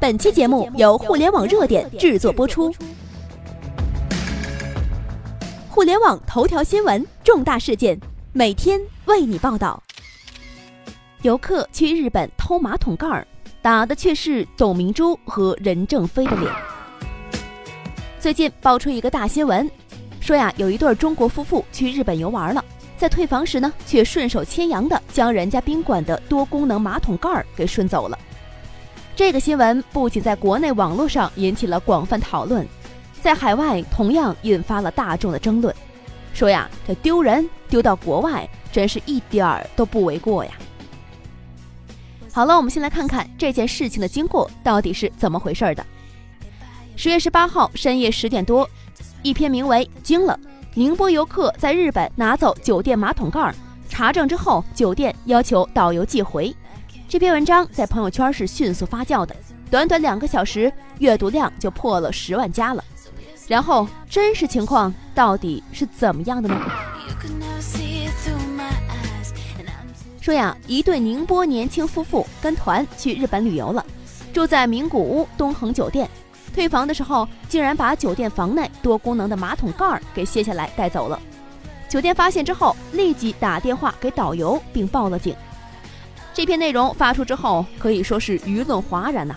本期节目由互联网热点制作播出。互联网头条新闻，重大事件，每天为你报道。游客去日本偷马桶盖儿，打的却是董明珠和任正非的脸。最近爆出一个大新闻，说呀，有一对中国夫妇去日本游玩了。在退房时呢，却顺手牵羊的将人家宾馆的多功能马桶盖儿给顺走了。这个新闻不仅在国内网络上引起了广泛讨论，在海外同样引发了大众的争论。说呀，这丢人丢到国外，真是一点儿都不为过呀。好了，我们先来看看这件事情的经过到底是怎么回事儿的。十月十八号深夜十点多，一篇名为《惊了》。宁波游客在日本拿走酒店马桶盖，查证之后，酒店要求导游寄回。这篇文章在朋友圈是迅速发酵的，短短两个小时，阅读量就破了十万加了。然后，真实情况到底是怎么样的呢？说呀，一对宁波年轻夫妇跟团去日本旅游了，住在名古屋东恒酒店。退房的时候，竟然把酒店房内多功能的马桶盖儿给卸下来带走了。酒店发现之后，立即打电话给导游，并报了警。这篇内容发出之后，可以说是舆论哗然呐。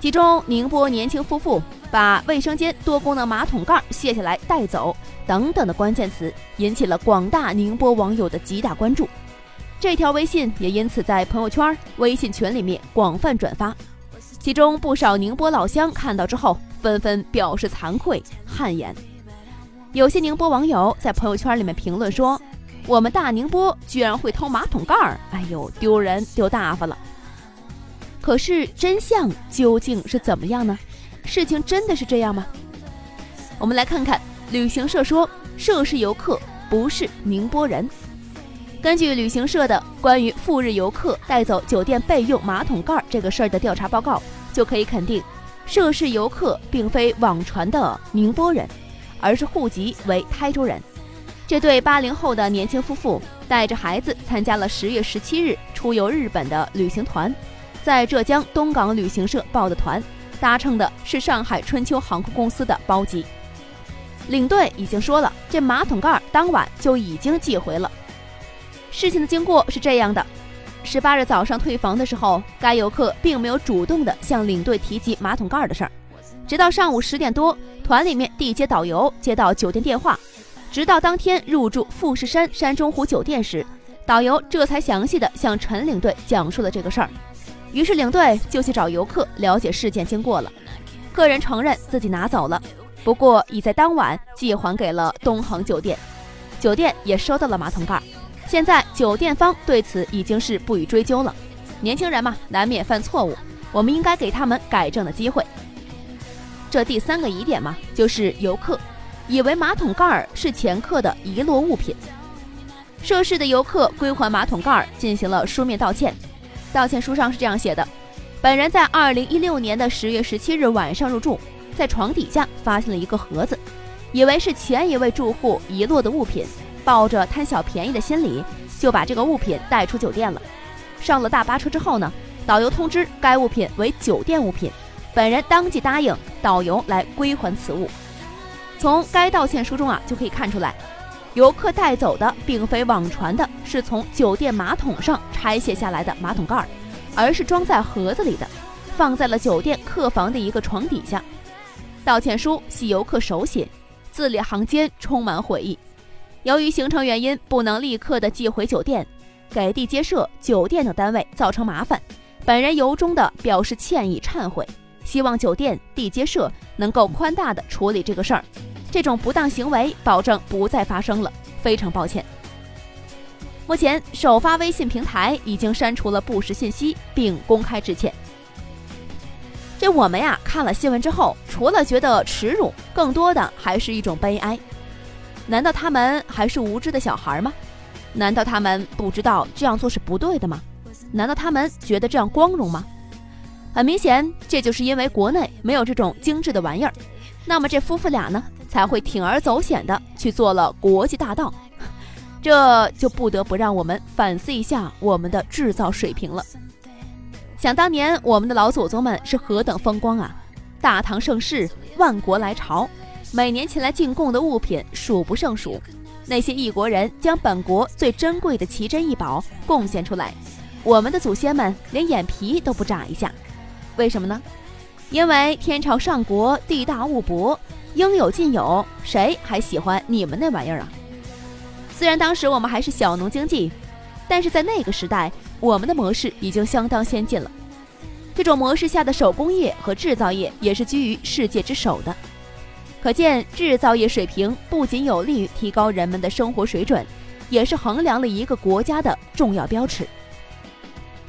其中，宁波年轻夫妇把卫生间多功能马桶盖卸下来带走等等的关键词，引起了广大宁波网友的极大关注。这条微信也因此在朋友圈、微信群里面广泛转发。其中不少宁波老乡看到之后，纷纷表示惭愧、汗颜。有些宁波网友在朋友圈里面评论说：“我们大宁波居然会偷马桶盖儿，哎呦，丢人丢大发了。”可是真相究竟是怎么样呢？事情真的是这样吗？我们来看看旅行社说，涉事游客不是宁波人。根据旅行社的关于赴日游客带走酒店备用马桶盖这个事儿的调查报告，就可以肯定，涉事游客并非网传的宁波人，而是户籍为台州人。这对八零后的年轻夫妇带着孩子参加了十月十七日出游日本的旅行团，在浙江东港旅行社报的团，搭乘的是上海春秋航空公司的包机。领队已经说了，这马桶盖当晚就已经寄回了。事情的经过是这样的：十八日早上退房的时候，该游客并没有主动的向领队提及马桶盖的事儿，直到上午十点多，团里面地接导游接到酒店电话，直到当天入住富士山山中湖酒店时，导游这才详细的向陈领队讲述了这个事儿。于是领队就去找游客了解事件经过了。个人承认自己拿走了，不过已在当晚寄还给了东恒酒店，酒店也收到了马桶盖。现在酒店方对此已经是不予追究了。年轻人嘛，难免犯错误，我们应该给他们改正的机会。这第三个疑点嘛，就是游客以为马桶盖儿是前客的遗落物品。涉事的游客归还马桶盖儿，进行了书面道歉。道歉书上是这样写的：本人在二零一六年的十月十七日晚上入住，在床底下发现了一个盒子，以为是前一位住户遗落的物品。抱着贪小便宜的心理，就把这个物品带出酒店了。上了大巴车之后呢，导游通知该物品为酒店物品，本人当即答应导游来归还此物。从该道歉书中啊，就可以看出来，游客带走的并非网传的是从酒店马桶上拆卸下来的马桶盖，而是装在盒子里的，放在了酒店客房的一个床底下。道歉书系游客手写，字里行间充满悔意。由于行程原因，不能立刻的寄回酒店，给地接社、酒店等单位造成麻烦，本人由衷的表示歉意忏悔，希望酒店、地接社能够宽大的处理这个事儿，这种不当行为保证不再发生了，非常抱歉。目前，首发微信平台已经删除了不实信息，并公开致歉。这我们呀看了新闻之后，除了觉得耻辱，更多的还是一种悲哀。难道他们还是无知的小孩吗？难道他们不知道这样做是不对的吗？难道他们觉得这样光荣吗？很明显，这就是因为国内没有这种精致的玩意儿，那么这夫妇俩呢才会铤而走险的去做了国际大盗，这就不得不让我们反思一下我们的制造水平了。想当年，我们的老祖宗们是何等风光啊！大唐盛世，万国来朝，每年前来进贡的物品数不胜数。那些异国人将本国最珍贵的奇珍异宝贡献出来，我们的祖先们连眼皮都不眨一下。为什么呢？因为天朝上国，地大物博，应有尽有，谁还喜欢你们那玩意儿啊？虽然当时我们还是小农经济，但是在那个时代，我们的模式已经相当先进了。这种模式下的手工业和制造业也是居于世界之首的，可见制造业水平不仅有利于提高人们的生活水准，也是衡量了一个国家的重要标尺。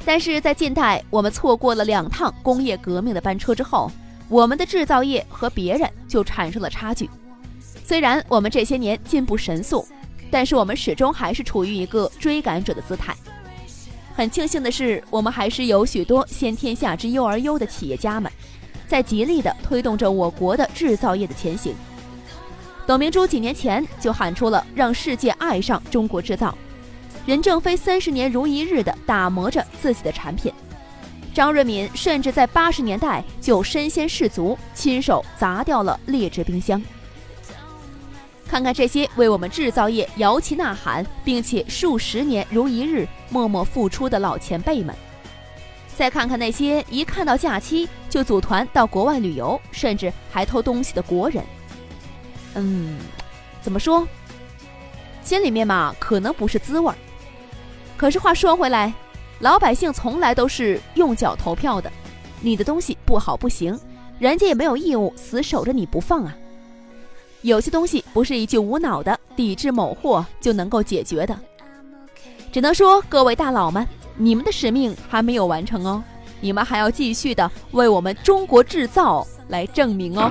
但是在近代，我们错过了两趟工业革命的班车之后，我们的制造业和别人就产生了差距。虽然我们这些年进步神速，但是我们始终还是处于一个追赶者的姿态。很庆幸的是，我们还是有许多先天下之忧而忧的企业家们，在极力的推动着我国的制造业的前行。董明珠几年前就喊出了让世界爱上中国制造，任正非三十年如一日的打磨着自己的产品，张瑞敏甚至在八十年代就身先士卒，亲手砸掉了劣质冰箱。看看这些为我们制造业摇旗呐喊，并且数十年如一日默默付出的老前辈们，再看看那些一看到假期就组团到国外旅游，甚至还偷东西的国人，嗯，怎么说？心里面嘛，可能不是滋味儿。可是话说回来，老百姓从来都是用脚投票的，你的东西不好不行，人家也没有义务死守着你不放啊。有些东西不是一句无脑的抵制某货就能够解决的，只能说各位大佬们，你们的使命还没有完成哦，你们还要继续的为我们中国制造来证明哦。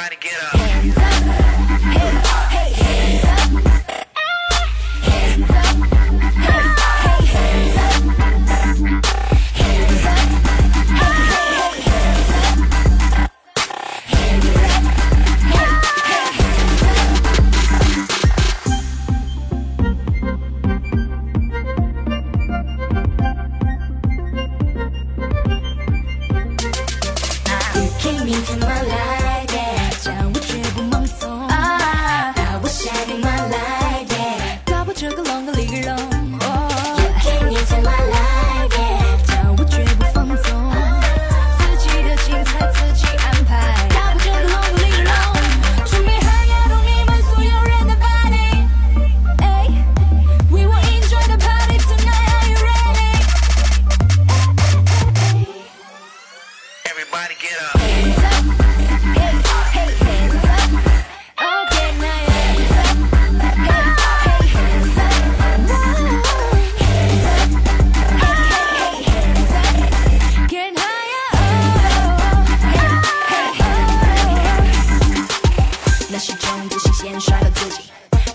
everybody get up.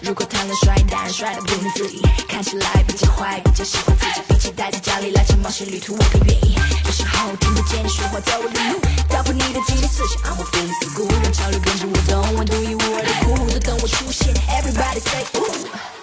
如果谈论帅，当然帅的不能自已。看起来比较坏，比较喜欢自己，比起待在家里来场冒险旅途，我更愿意。有时候听不见你说话，在我领路，打破你的集体，思想 I'm a fool，孤让潮流跟着我动，我独一无二的酷独，等我出现，Everybody say ooh。